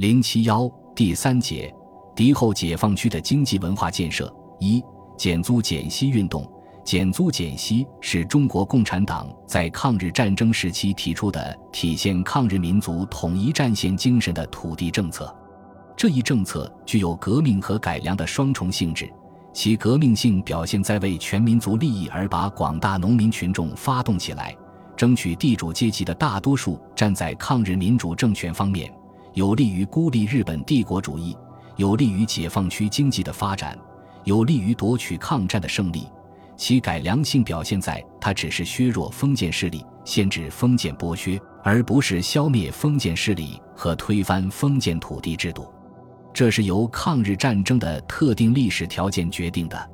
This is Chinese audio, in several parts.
零七幺第三节，敌后解放区的经济文化建设一减租减息运动。减租减息是中国共产党在抗日战争时期提出的体现抗日民族统一战线精神的土地政策。这一政策具有革命和改良的双重性质，其革命性表现在为全民族利益而把广大农民群众发动起来，争取地主阶级的大多数站在抗日民主政权方面。有利于孤立日本帝国主义，有利于解放区经济的发展，有利于夺取抗战的胜利。其改良性表现在，它只是削弱封建势力，限制封建剥削，而不是消灭封建势力和推翻封建土地制度。这是由抗日战争的特定历史条件决定的。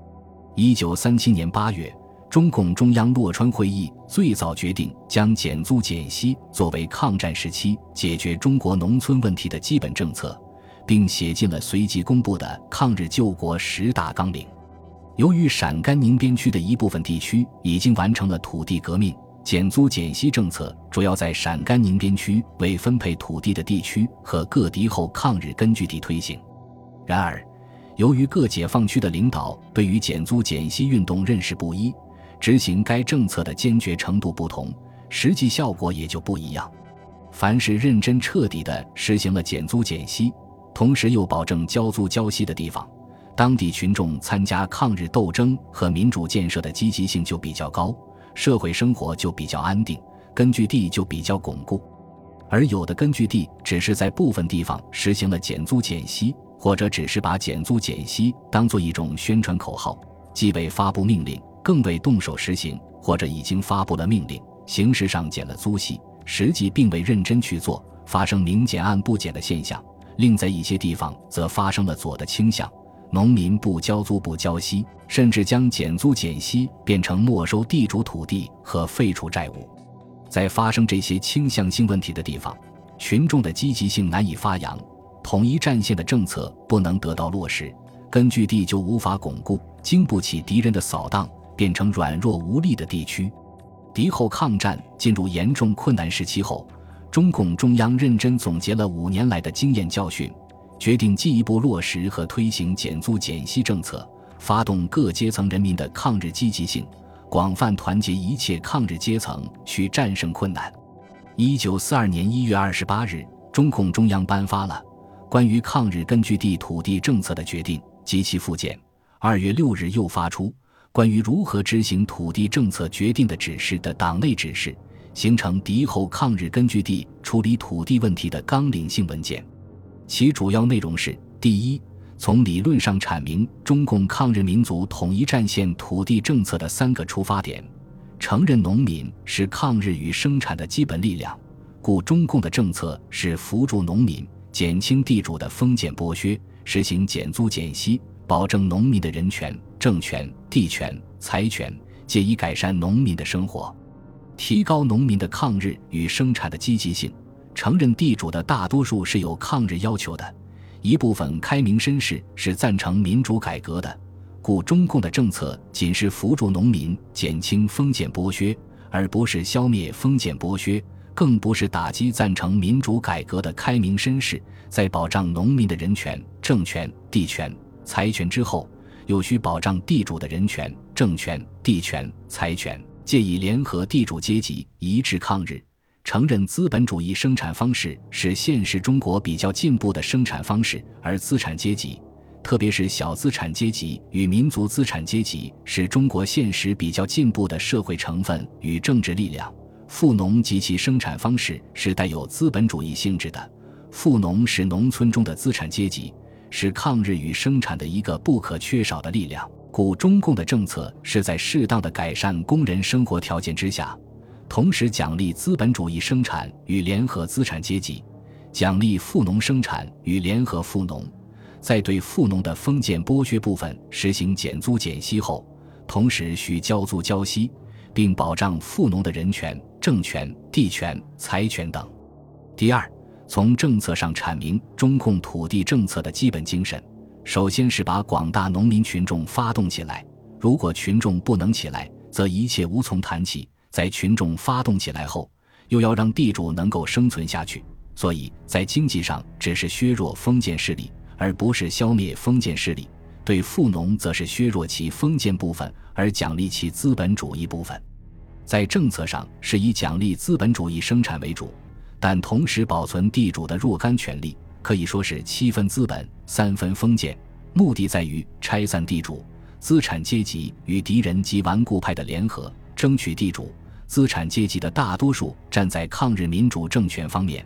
一九三七年八月。中共中央洛川会议最早决定将减租减息作为抗战时期解决中国农村问题的基本政策，并写进了随即公布的抗日救国十大纲领。由于陕甘宁边区的一部分地区已经完成了土地革命，减租减息政策主要在陕甘宁边区为分配土地的地区和各敌后抗日根据地推行。然而，由于各解放区的领导对于减租减息运动认识不一。执行该政策的坚决程度不同，实际效果也就不一样。凡是认真彻底地实行了减租减息，同时又保证交租交息的地方，当地群众参加抗日斗争和民主建设的积极性就比较高，社会生活就比较安定，根据地就比较巩固。而有的根据地只是在部分地方实行了减租减息，或者只是把减租减息当做一种宣传口号，既未发布命令。更未动手实行，或者已经发布了命令，形式上减了租息，实际并未认真去做，发生明减暗不减的现象。另在一些地方则发生了左的倾向，农民不交租不交息，甚至将减租减息变成没收地主土地和废除债务。在发生这些倾向性问题的地方，群众的积极性难以发扬，统一战线的政策不能得到落实，根据地就无法巩固，经不起敌人的扫荡。变成软弱无力的地区，敌后抗战进入严重困难时期后，中共中央认真总结了五年来的经验教训，决定进一步落实和推行减租减息政策，发动各阶层人民的抗日积极性，广泛团结一切抗日阶层去战胜困难。一九四二年一月二十八日，中共中央颁发了关于抗日根据地土地政策的决定及其附件。二月六日又发出。关于如何执行土地政策决定的指示的党内指示，形成敌后抗日根据地处理土地问题的纲领性文件。其主要内容是：第一，从理论上阐明中共抗日民族统一战线土地政策的三个出发点，承认农民是抗日与生产的基本力量，故中共的政策是扶助农民，减轻地主的封建剥削，实行减租减息，保证农民的人权。政权、地权、财权，借以改善农民的生活，提高农民的抗日与生产的积极性。承认地主的大多数是有抗日要求的，一部分开明绅士是赞成民主改革的，故中共的政策仅是扶助农民减轻封建剥削，而不是消灭封建剥削，更不是打击赞成民主改革的开明绅士。在保障农民的人权、政权、地权、财权之后。又需保障地主的人权、政权、地权、财权，借以联合地主阶级一致抗日。承认资本主义生产方式是现实中国比较进步的生产方式，而资产阶级，特别是小资产阶级与民族资产阶级，是中国现实比较进步的社会成分与政治力量。富农及其生产方式是带有资本主义性质的，富农是农村中的资产阶级。是抗日与生产的一个不可缺少的力量，故中共的政策是在适当的改善工人生活条件之下，同时奖励资本主义生产与联合资产阶级，奖励富农生产与联合富农，在对富农的封建剥削部分实行减租减息后，同时需交租交息，并保障富农的人权、政权、地权、财权等。第二。从政策上阐明中共土地政策的基本精神，首先是把广大农民群众发动起来。如果群众不能起来，则一切无从谈起。在群众发动起来后，又要让地主能够生存下去。所以在经济上只是削弱封建势力，而不是消灭封建势力；对富农则是削弱其封建部分，而奖励其资本主义部分。在政策上是以奖励资本主义生产为主，但同时保存地主的若干权利，可以说是七分资本，三分封建。目的在于拆散地主、资产阶级与敌人及顽固派的联合，争取地主、资产阶级的大多数站在抗日民主政权方面。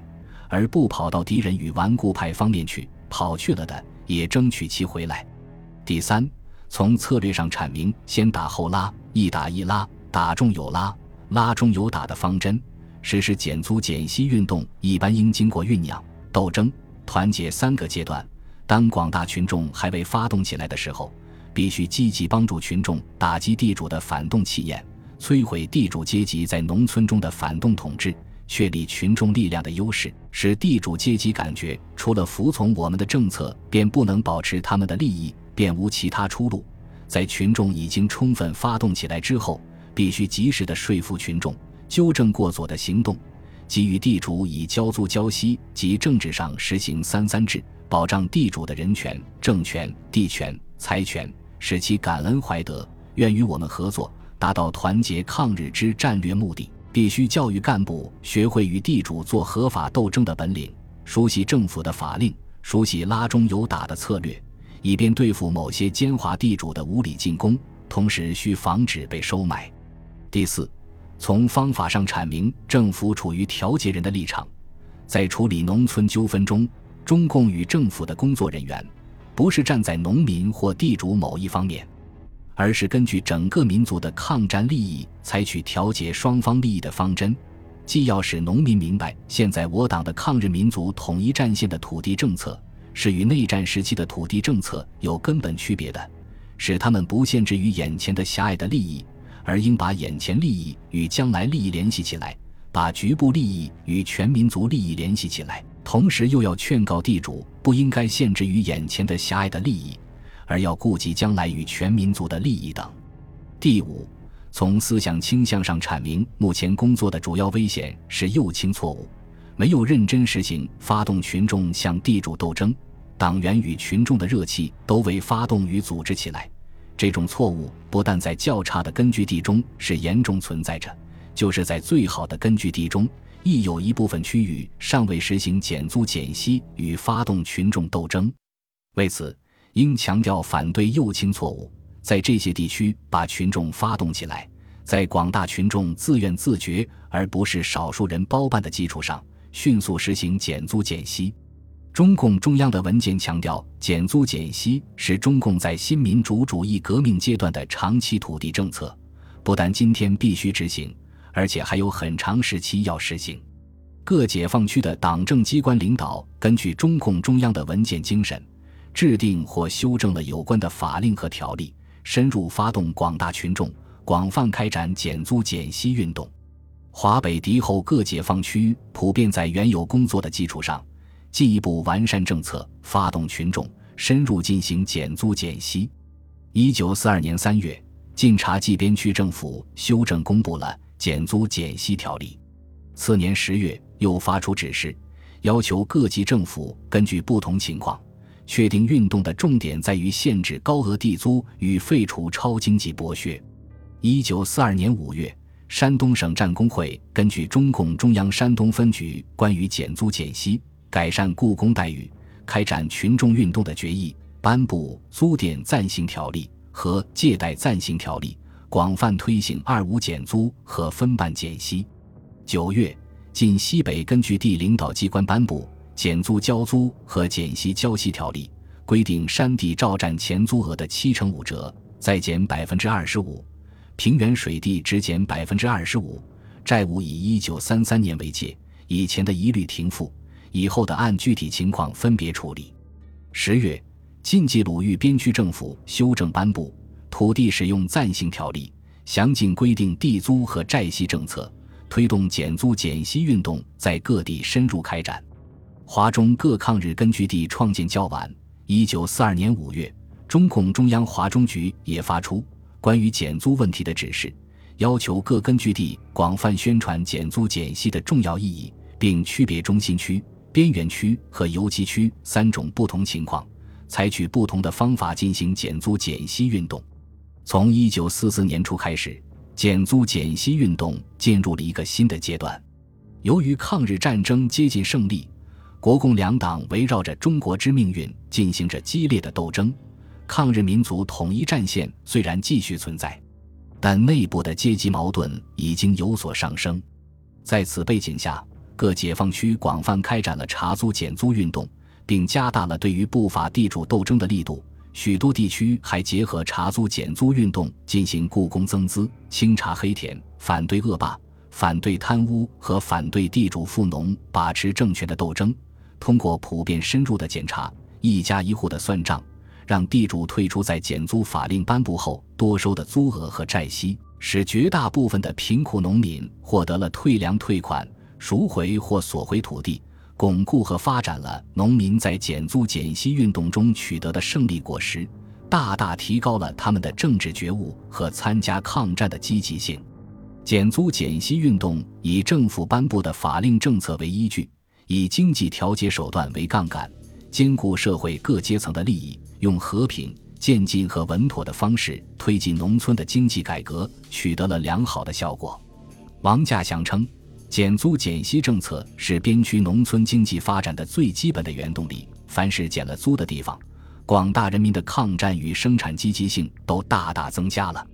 而不跑到敌人与顽固派方面去，跑去了的也争取其回来。第三，从策略上阐明“先打后拉，一打一拉，打中有拉，拉中有打”的方针。实施减租减息运动一般应经过酝酿、斗争、团结三个阶段。当广大群众还未发动起来的时候，必须积极帮助群众打击地主的反动气焰，摧毁地主阶级在农村中的反动统治。确立群众力量的优势，使地主阶级感觉除了服从我们的政策，便不能保持他们的利益，便无其他出路。在群众已经充分发动起来之后，必须及时的说服群众，纠正过左的行动，给予地主以交租交息及政治上实行三三制，保障地主的人权、政权、地权、财权，使其感恩怀德，愿与我们合作，达到团结抗日之战略目的。必须教育干部学会与地主做合法斗争的本领，熟悉政府的法令，熟悉拉中有打的策略，以便对付某些奸猾地主的无理进攻。同时，需防止被收买。第四，从方法上阐明政府处于调解人的立场，在处理农村纠纷中，中共与政府的工作人员不是站在农民或地主某一方面。而是根据整个民族的抗战利益，采取调节双方利益的方针，既要使农民明白现在我党的抗日民族统一战线的土地政策是与内战时期的土地政策有根本区别的，使他们不限制于眼前的狭隘的利益，而应把眼前利益与将来利益联系起来，把局部利益与全民族利益联系起来，同时又要劝告地主不应该限制于眼前的狭隘的利益。而要顾及将来与全民族的利益等。第五，从思想倾向上阐明目前工作的主要危险是右倾错误，没有认真实行发动群众向地主斗争，党员与群众的热气都未发动与组织起来。这种错误不但在较差的根据地中是严重存在着，就是在最好的根据地中，亦有一部分区域尚未实行减租减息与发动群众斗争。为此。应强调反对右倾错误，在这些地区把群众发动起来，在广大群众自愿自觉而不是少数人包办的基础上，迅速实行减租减息。中共中央的文件强调，减租减息是中共在新民主主义革命阶段的长期土地政策，不但今天必须执行，而且还有很长时期要实行。各解放区的党政机关领导根据中共中央的文件精神。制定或修正了有关的法令和条例，深入发动广大群众，广泛开展减租减息运动。华北敌后各解放区普遍在原有工作的基础上，进一步完善政策，发动群众深入进行减租减息。一九四二年三月，晋察冀边区政府修正公布了减租减息条例。次年十月，又发出指示，要求各级政府根据不同情况。确定运动的重点在于限制高额地租与废除超经济剥削。一九四二年五月，山东省战工会根据中共中央山东分局关于减租减息、改善雇工待遇、开展群众运动的决议，颁布《租佃暂行条例》和《借贷暂行条例》，广泛推行“二五”减租和分办减息。九月，晋西北根据地领导机关颁布。减租交租和减息交息条例规定，山地照占前租额的七成五折，再减百分之二十五；平原水地只减百分之二十五。债务以一九三三年为界，以前的一律停付，以后的按具体情况分别处理。十月，晋冀鲁豫边区政府修正颁布土地使用暂行条例，详尽规定地租和债息政策，推动减租减息运动在各地深入开展。华中各抗日根据地创建较晚，一九四二年五月，中共中央华中局也发出关于减租问题的指示，要求各根据地广泛宣传减租减息的重要意义，并区别中心区、边缘区和游击区三种不同情况，采取不同的方法进行减租减息运动。从一九四四年初开始，减租减息运动进入了一个新的阶段。由于抗日战争接近胜利，国共两党围绕着中国之命运进行着激烈的斗争。抗日民族统一战线虽然继续存在，但内部的阶级矛盾已经有所上升。在此背景下，各解放区广泛开展了查租减租运动，并加大了对于不法地主斗争的力度。许多地区还结合查租减租运动进行雇工增资、清查黑田、反对恶霸、反对贪污和反对地主富农把持政权的斗争。通过普遍深入的检查，一家一户的算账。让地主退出在减租法令颁布后多收的租额和债息，使绝大部分的贫苦农民获得了退粮退款、赎回或索回土地，巩固和发展了农民在减租减息运动中取得的胜利果实，大大提高了他们的政治觉悟和参加抗战的积极性。减租减息运动以政府颁布的法令政策为依据，以经济调节手段为杠杆，兼顾社会各阶层的利益。用和平、渐进和稳妥的方式推进农村的经济改革，取得了良好的效果。王稼祥称，减租减息政策是边区农村经济发展的最基本的原动力。凡是减了租的地方，广大人民的抗战与生产积极性都大大增加了。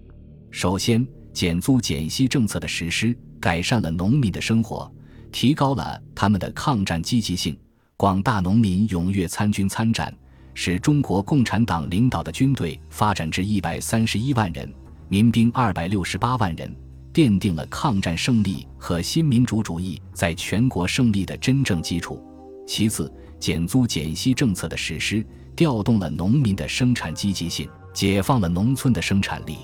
首先，减租减息政策的实施，改善了农民的生活，提高了他们的抗战积极性。广大农民踊跃参军参战。使中国共产党领导的军队发展至一百三十一万人，民兵二百六十八万人，奠定了抗战胜利和新民主主义在全国胜利的真正基础。其次，减租减息政策的实施，调动了农民的生产积极性，解放了农村的生产力，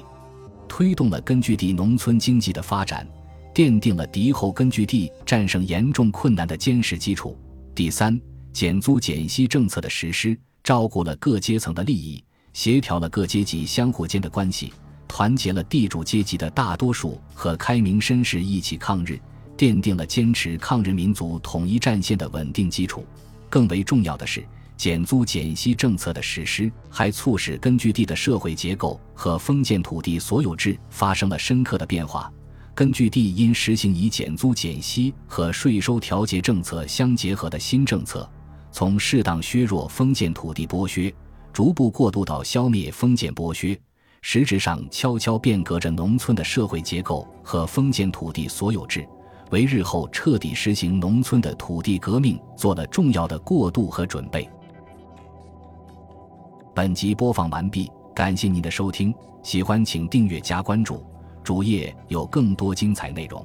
推动了根据地农村经济的发展，奠定了敌后根据地战胜严重困难的坚实基础。第三，减租减息政策的实施。照顾了各阶层的利益，协调了各阶级相互间的关系，团结了地主阶级的大多数和开明绅士一起抗日，奠定了坚持抗日民族统一战线的稳定基础。更为重要的是，减租减息政策的实施，还促使根据地的社会结构和封建土地所有制发生了深刻的变化。根据地因实行以减租减息和税收调节政策相结合的新政策。从适当削弱封建土地剥削，逐步过渡到消灭封建剥削，实质上悄悄变革着农村的社会结构和封建土地所有制，为日后彻底实行农村的土地革命做了重要的过渡和准备。本集播放完毕，感谢您的收听，喜欢请订阅加关注，主页有更多精彩内容。